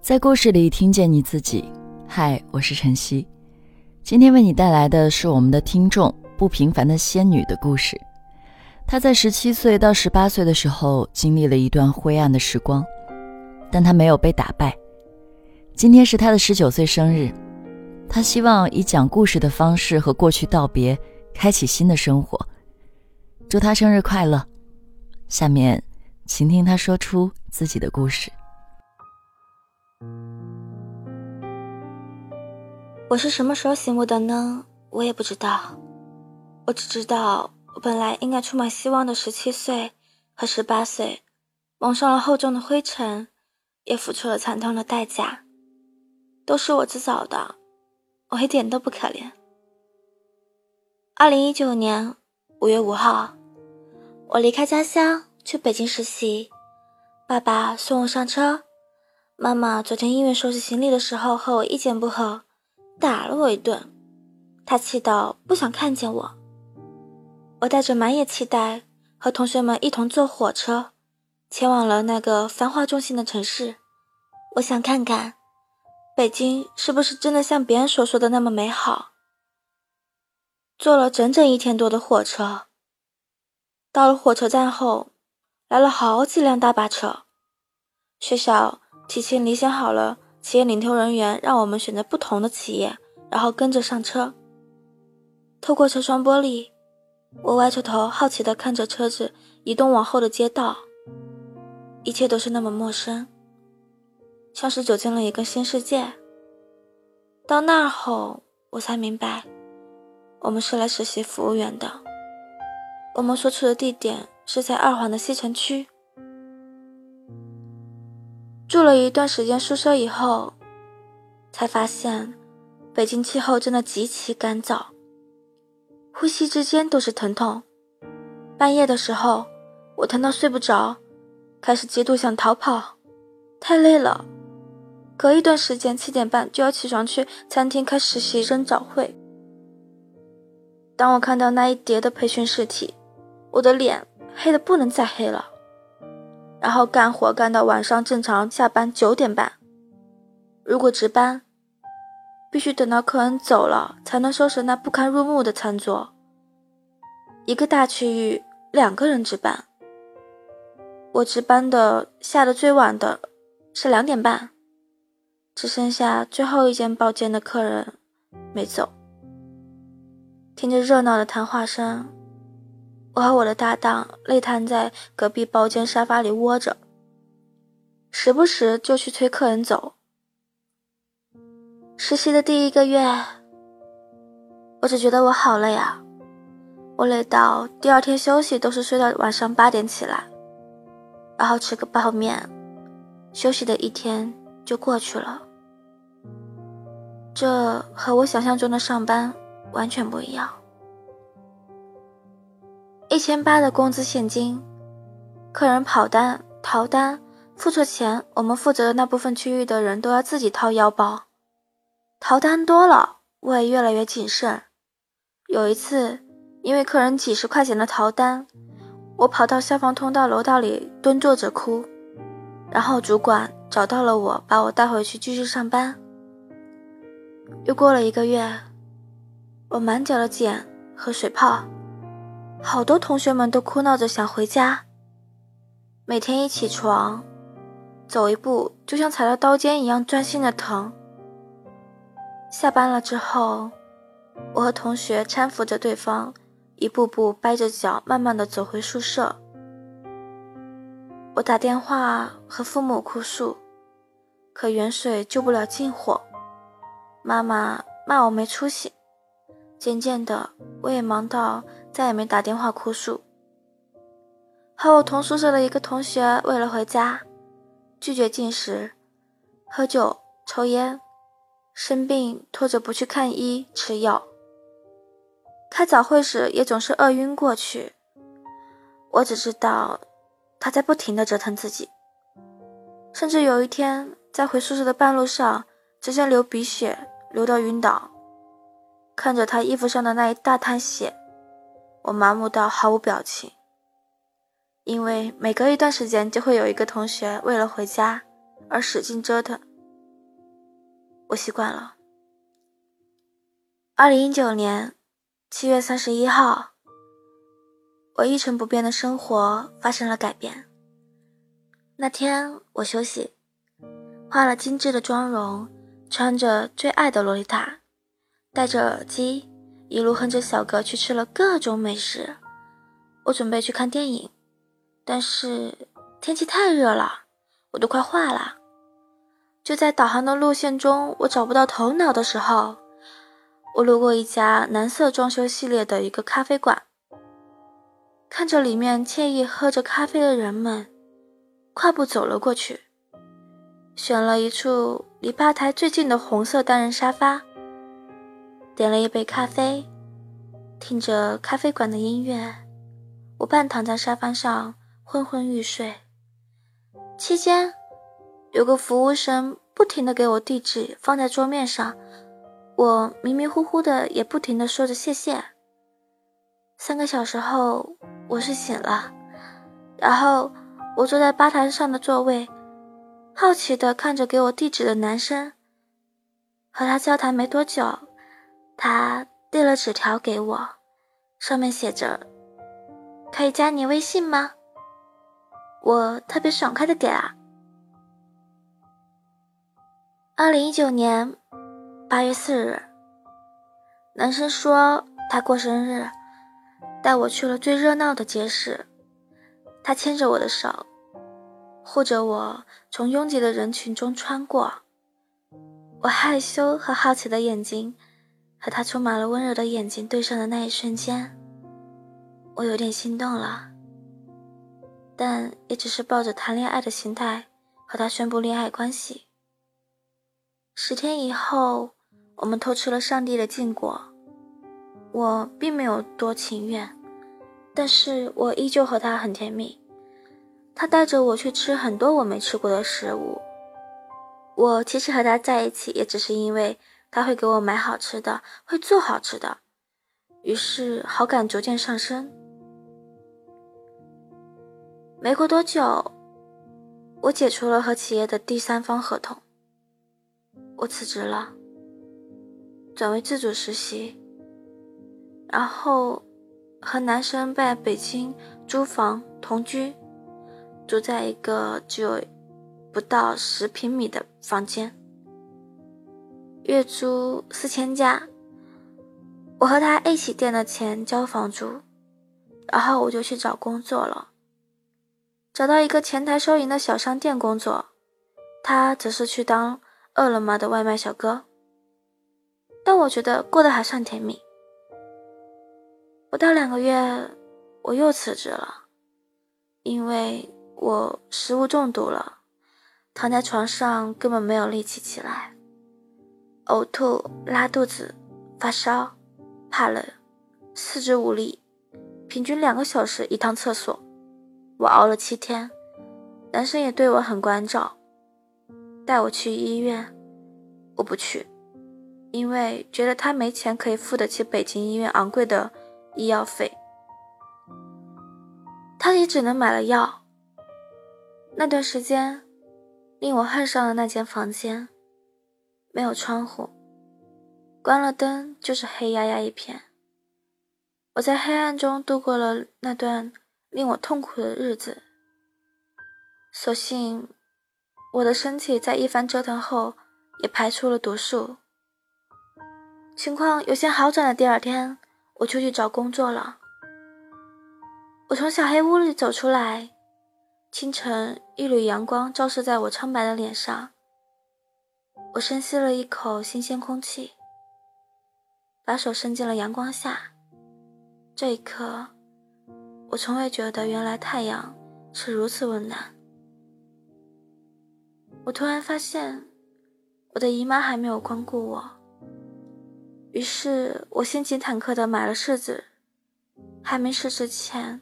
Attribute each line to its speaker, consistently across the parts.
Speaker 1: 在故事里听见你自己。嗨，我是晨曦，今天为你带来的是我们的听众不平凡的仙女的故事。她在十七岁到十八岁的时候经历了一段灰暗的时光，但她没有被打败。今天是她的十九岁生日，她希望以讲故事的方式和过去道别，开启新的生活。祝她生日快乐！下面，请听她说出自己的故事。
Speaker 2: 我是什么时候醒悟的呢？我也不知道。我只知道，我本来应该充满希望的十七岁和十八岁，蒙上了厚重的灰尘，也付出了惨痛的代价，都是我自找的。我一点都不可怜。二零一九年五月五号，我离开家乡去北京实习，爸爸送我上车，妈妈昨天因为收拾行李的时候和我意见不合。打了我一顿，他气到不想看见我。我带着满眼期待，和同学们一同坐火车，前往了那个繁华中心的城市。我想看看，北京是不是真的像别人所说的那么美好。坐了整整一天多的火车，到了火车站后，来了好几辆大巴车。学校提前离线好了。企业领头人员让我们选择不同的企业，然后跟着上车。透过车窗玻璃，我歪着头，好奇地看着车子移动往后的街道。一切都是那么陌生，像是走进了一个新世界。到那后，我才明白，我们是来实习服务员的。我们所处的地点是在二环的西城区。住了一段时间宿舍以后，才发现北京气候真的极其干燥，呼吸之间都是疼痛。半夜的时候，我疼到睡不着，开始极度想逃跑，太累了。隔一段时间，七点半就要起床去餐厅开实习生早会。当我看到那一叠的培训试题，我的脸黑的不能再黑了。然后干活干到晚上，正常下班九点半。如果值班，必须等到客人走了才能收拾那不堪入目的餐桌。一个大区域两个人值班，我值班的下的最晚的是两点半，只剩下最后一间包间的客人没走。听着热闹的谈话声。我和我的搭档累瘫在隔壁包间沙发里窝着，时不时就去催客人走。实习的第一个月，我只觉得我好累啊！我累到第二天休息都是睡到晚上八点起来，然后吃个泡面，休息的一天就过去了。这和我想象中的上班完全不一样。一千八的工资现金，客人跑单、逃单、付错钱，我们负责的那部分区域的人都要自己掏腰包。逃单多了，我也越来越谨慎。有一次，因为客人几十块钱的逃单，我跑到消防通道楼道里蹲坐着哭，然后主管找到了我，把我带回去继续上班。又过了一个月，我满脚的茧和水泡。好多同学们都哭闹着想回家。每天一起床，走一步就像踩到刀尖一样钻心的疼。下班了之后，我和同学搀扶着对方，一步步掰着脚，慢慢的走回宿舍。我打电话和父母哭诉，可远水救不了近火。妈妈骂我没出息。渐渐的，我也忙到。再也没打电话哭诉。和我同宿舍的一个同学，为了回家，拒绝进食、喝酒、抽烟，生病拖着不去看医吃药。开早会时也总是饿晕过去。我只知道他在不停的折腾自己，甚至有一天在回宿舍的半路上，直接流鼻血，流到晕倒。看着他衣服上的那一大滩血。我麻木到毫无表情，因为每隔一段时间就会有一个同学为了回家而使劲折腾，我习惯了。二零一九年七月三十一号，我一成不变的生活发生了改变。那天我休息，化了精致的妆容，穿着最爱的洛丽塔，戴着耳机，一路哼着小歌去吃了各种美食。我准备去看电影，但是天气太热了，我都快化了。就在导航的路线中，我找不到头脑的时候，我路过一家蓝色装修系列的一个咖啡馆，看着里面惬意喝着咖啡的人们。快步走了过去，选了一处离吧台最近的红色单人沙发，点了一杯咖啡，听着咖啡馆的音乐，我半躺在沙发上昏昏欲睡。期间，有个服务生不停的给我地址放在桌面上，我迷迷糊糊的也不停的说着谢谢。三个小时后，我是醒了，然后。我坐在吧台上的座位，好奇地看着给我地址的男生。和他交谈没多久，他递了纸条给我，上面写着：“可以加你微信吗？”我特别爽快的给了。二零一九年八月四日，男生说他过生日，带我去了最热闹的街市。他牵着我的手，护着我从拥挤的人群中穿过。我害羞和好奇的眼睛和他充满了温柔的眼睛对上的那一瞬间，我有点心动了，但也只是抱着谈恋爱的心态和他宣布恋爱关系。十天以后，我们偷吃了上帝的禁果，我并没有多情愿。但是我依旧和他很甜蜜，他带着我去吃很多我没吃过的食物。我其实和他在一起，也只是因为他会给我买好吃的，会做好吃的，于是好感逐渐上升。没过多久，我解除了和企业的第三方合同，我辞职了，转为自主实习，然后。和男生在北京租房同居，住在一个只有不到十平米的房间，月租四千加。我和他一起垫了钱交房租，然后我就去找工作了，找到一个前台收银的小商店工作，他则是去当饿了么的外卖小哥。但我觉得过得还算甜蜜。不到两个月，我又辞职了，因为我食物中毒了，躺在床上根本没有力气起来，呕吐、拉肚子、发烧、怕冷、四肢无力，平均两个小时一趟厕所。我熬了七天，男生也对我很关照，带我去医院，我不去，因为觉得他没钱可以付得起北京医院昂贵的。医药费，他也只能买了药。那段时间，令我恨上了那间房间，没有窗户，关了灯就是黑压压一片。我在黑暗中度过了那段令我痛苦的日子。所幸，我的身体在一番折腾后也排出了毒素。情况有些好转的第二天。我出去找工作了。我从小黑屋里走出来，清晨一缕阳光照射在我苍白的脸上。我深吸了一口新鲜空气，把手伸进了阳光下。这一刻，我从未觉得原来太阳是如此温暖。我突然发现，我的姨妈还没有光顾我。于是我心情忐忑地买了试纸，还没试之前，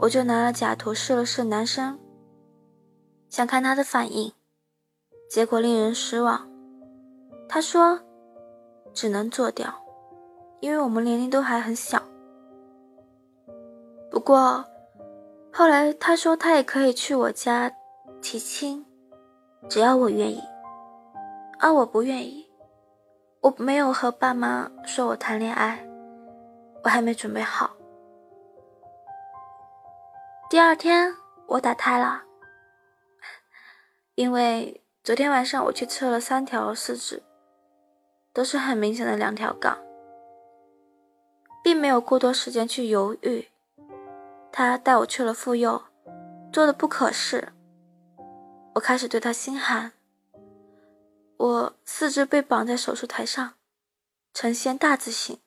Speaker 2: 我就拿了假图试了试男生，想看他的反应，结果令人失望。他说只能做掉，因为我们年龄都还很小。不过后来他说他也可以去我家提亲，只要我愿意，而我不愿意。我没有和爸妈说我谈恋爱，我还没准备好。第二天我打胎了，因为昨天晚上我去测了三条试纸，都是很明显的两条杠，并没有过多时间去犹豫。他带我去了妇幼，做的不可视。我开始对他心寒。我四肢被绑在手术台上，呈现大字形。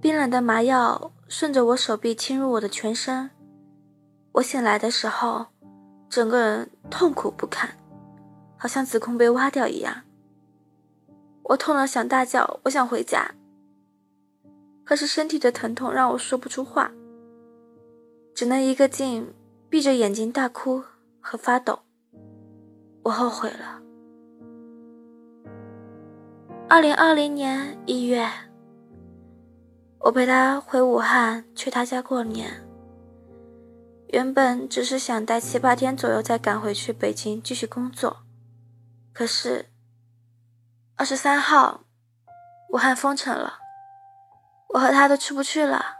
Speaker 2: 冰冷的麻药顺着我手臂侵入我的全身。我醒来的时候，整个人痛苦不堪，好像子宫被挖掉一样。我痛得想大叫，我想回家。可是身体的疼痛让我说不出话，只能一个劲闭着眼睛大哭和发抖。我后悔了。二零二零年一月，我陪他回武汉，去他家过年。原本只是想待七八天左右，再赶回去北京继续工作。可是，二十三号，武汉封城了，我和他都出不去了。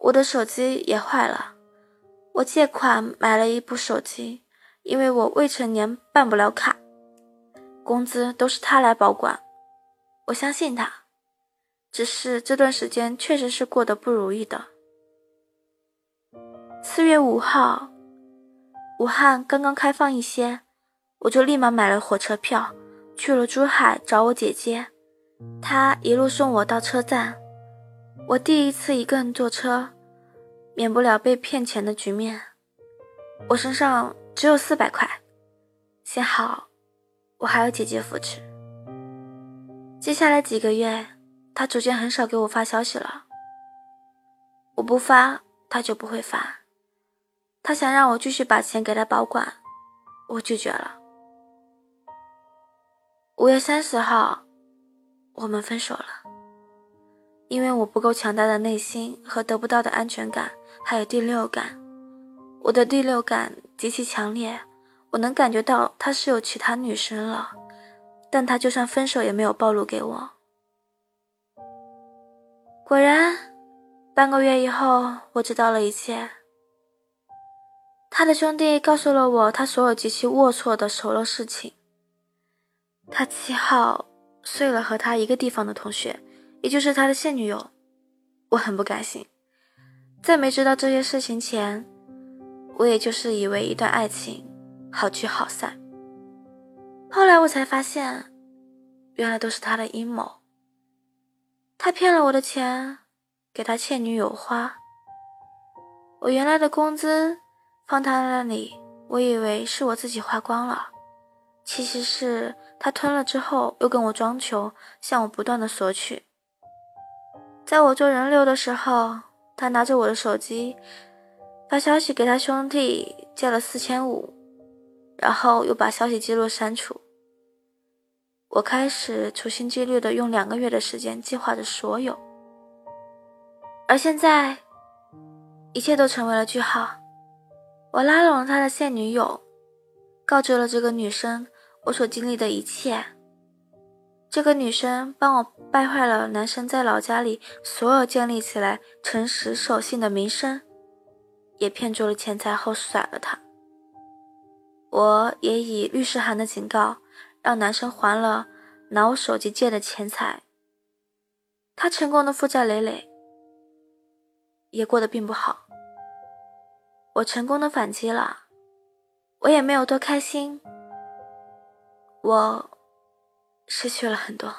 Speaker 2: 我的手机也坏了，我借款买了一部手机，因为我未成年办不了卡，工资都是他来保管。我相信他，只是这段时间确实是过得不如意的。四月五号，武汉刚刚开放一些，我就立马买了火车票，去了珠海找我姐姐。她一路送我到车站。我第一次一个人坐车，免不了被骗钱的局面。我身上只有四百块，幸好我还有姐姐扶持。接下来几个月，他逐渐很少给我发消息了。我不发，他就不会发。他想让我继续把钱给他保管，我拒绝了。五月三十号，我们分手了，因为我不够强大的内心和得不到的安全感，还有第六感。我的第六感极其强烈，我能感觉到他是有其他女生了，但他就算分手也没有暴露给我。果然，半个月以后，我知道了一切。他的兄弟告诉了我他所有极其龌龊的丑陋事情。他七号睡了和他一个地方的同学，也就是他的现女友。我很不甘心，在没知道这些事情前，我也就是以为一段爱情好聚好散。后来我才发现，原来都是他的阴谋。他骗了我的钱，给他现女友花。我原来的工资。放他那里，我以为是我自己花光了，其实是他吞了之后又跟我装穷，向我不断的索取。在我做人流的时候，他拿着我的手机发消息给他兄弟借了四千五，然后又把消息记录删除。我开始处心积虑的用两个月的时间计划着所有，而现在，一切都成为了句号。我拉拢了他的现女友，告知了这个女生我所经历的一切。这个女生帮我败坏了男生在老家里所有建立起来诚实守信的名声，也骗住了钱财后甩了他。我也以律师函的警告，让男生还了拿我手机借的钱财。他成功的负债累累，也过得并不好。我成功的反击了，我也没有多开心。我失去了很多。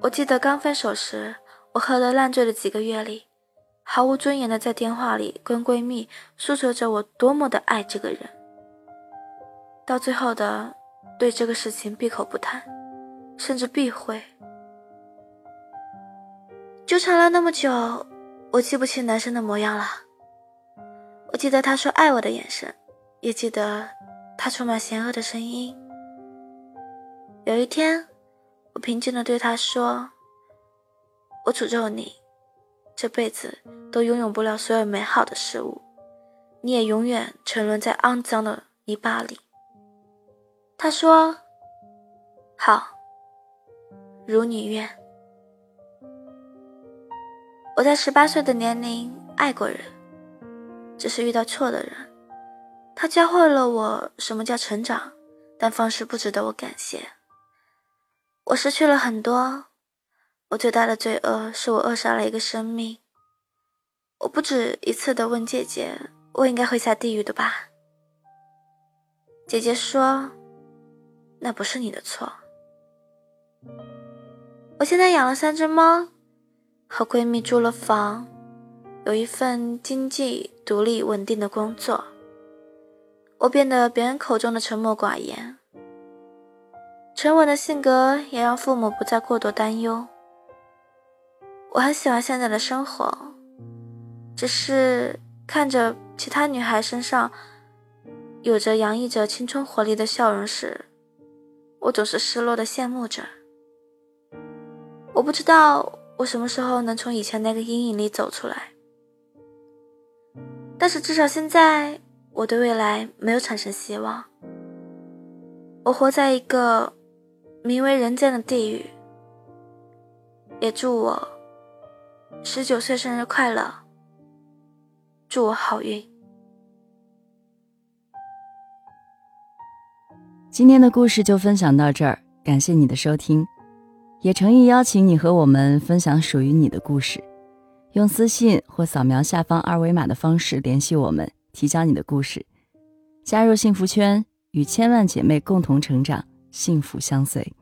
Speaker 2: 我记得刚分手时，我喝得烂醉的几个月里，毫无尊严的在电话里跟闺蜜诉说着我多么的爱这个人，到最后的对这个事情闭口不谈，甚至避讳。纠缠了那么久，我记不清男生的模样了。我记得他说爱我的眼神，也记得他充满邪恶的声音。有一天，我平静地对他说：“我诅咒你，这辈子都拥有不了所有美好的事物，你也永远沉沦在肮脏的泥巴里。”他说：“好，如你愿。我在十八岁的年龄爱过人，只是遇到错的人。他教会了我什么叫成长，但方式不值得我感谢。我失去了很多，我最大的罪恶是我扼杀了一个生命。我不止一次的问姐姐：“我应该会下地狱的吧？”姐姐说：“那不是你的错。”我现在养了三只猫。和闺蜜租了房，有一份经济独立稳定的工作。我变得别人口中的沉默寡言，沉稳的性格也让父母不再过多担忧。我很喜欢现在的生活，只是看着其他女孩身上有着洋溢着青春活力的笑容时，我总是失落的羡慕着。我不知道。我什么时候能从以前那个阴影里走出来？但是至少现在，我对未来没有产生希望。我活在一个名为人间的地狱。也祝我十九岁生日快乐，祝我好运。
Speaker 1: 今天的故事就分享到这儿，感谢你的收听。也诚意邀请你和我们分享属于你的故事，用私信或扫描下方二维码的方式联系我们，提交你的故事，加入幸福圈，与千万姐妹共同成长，幸福相随。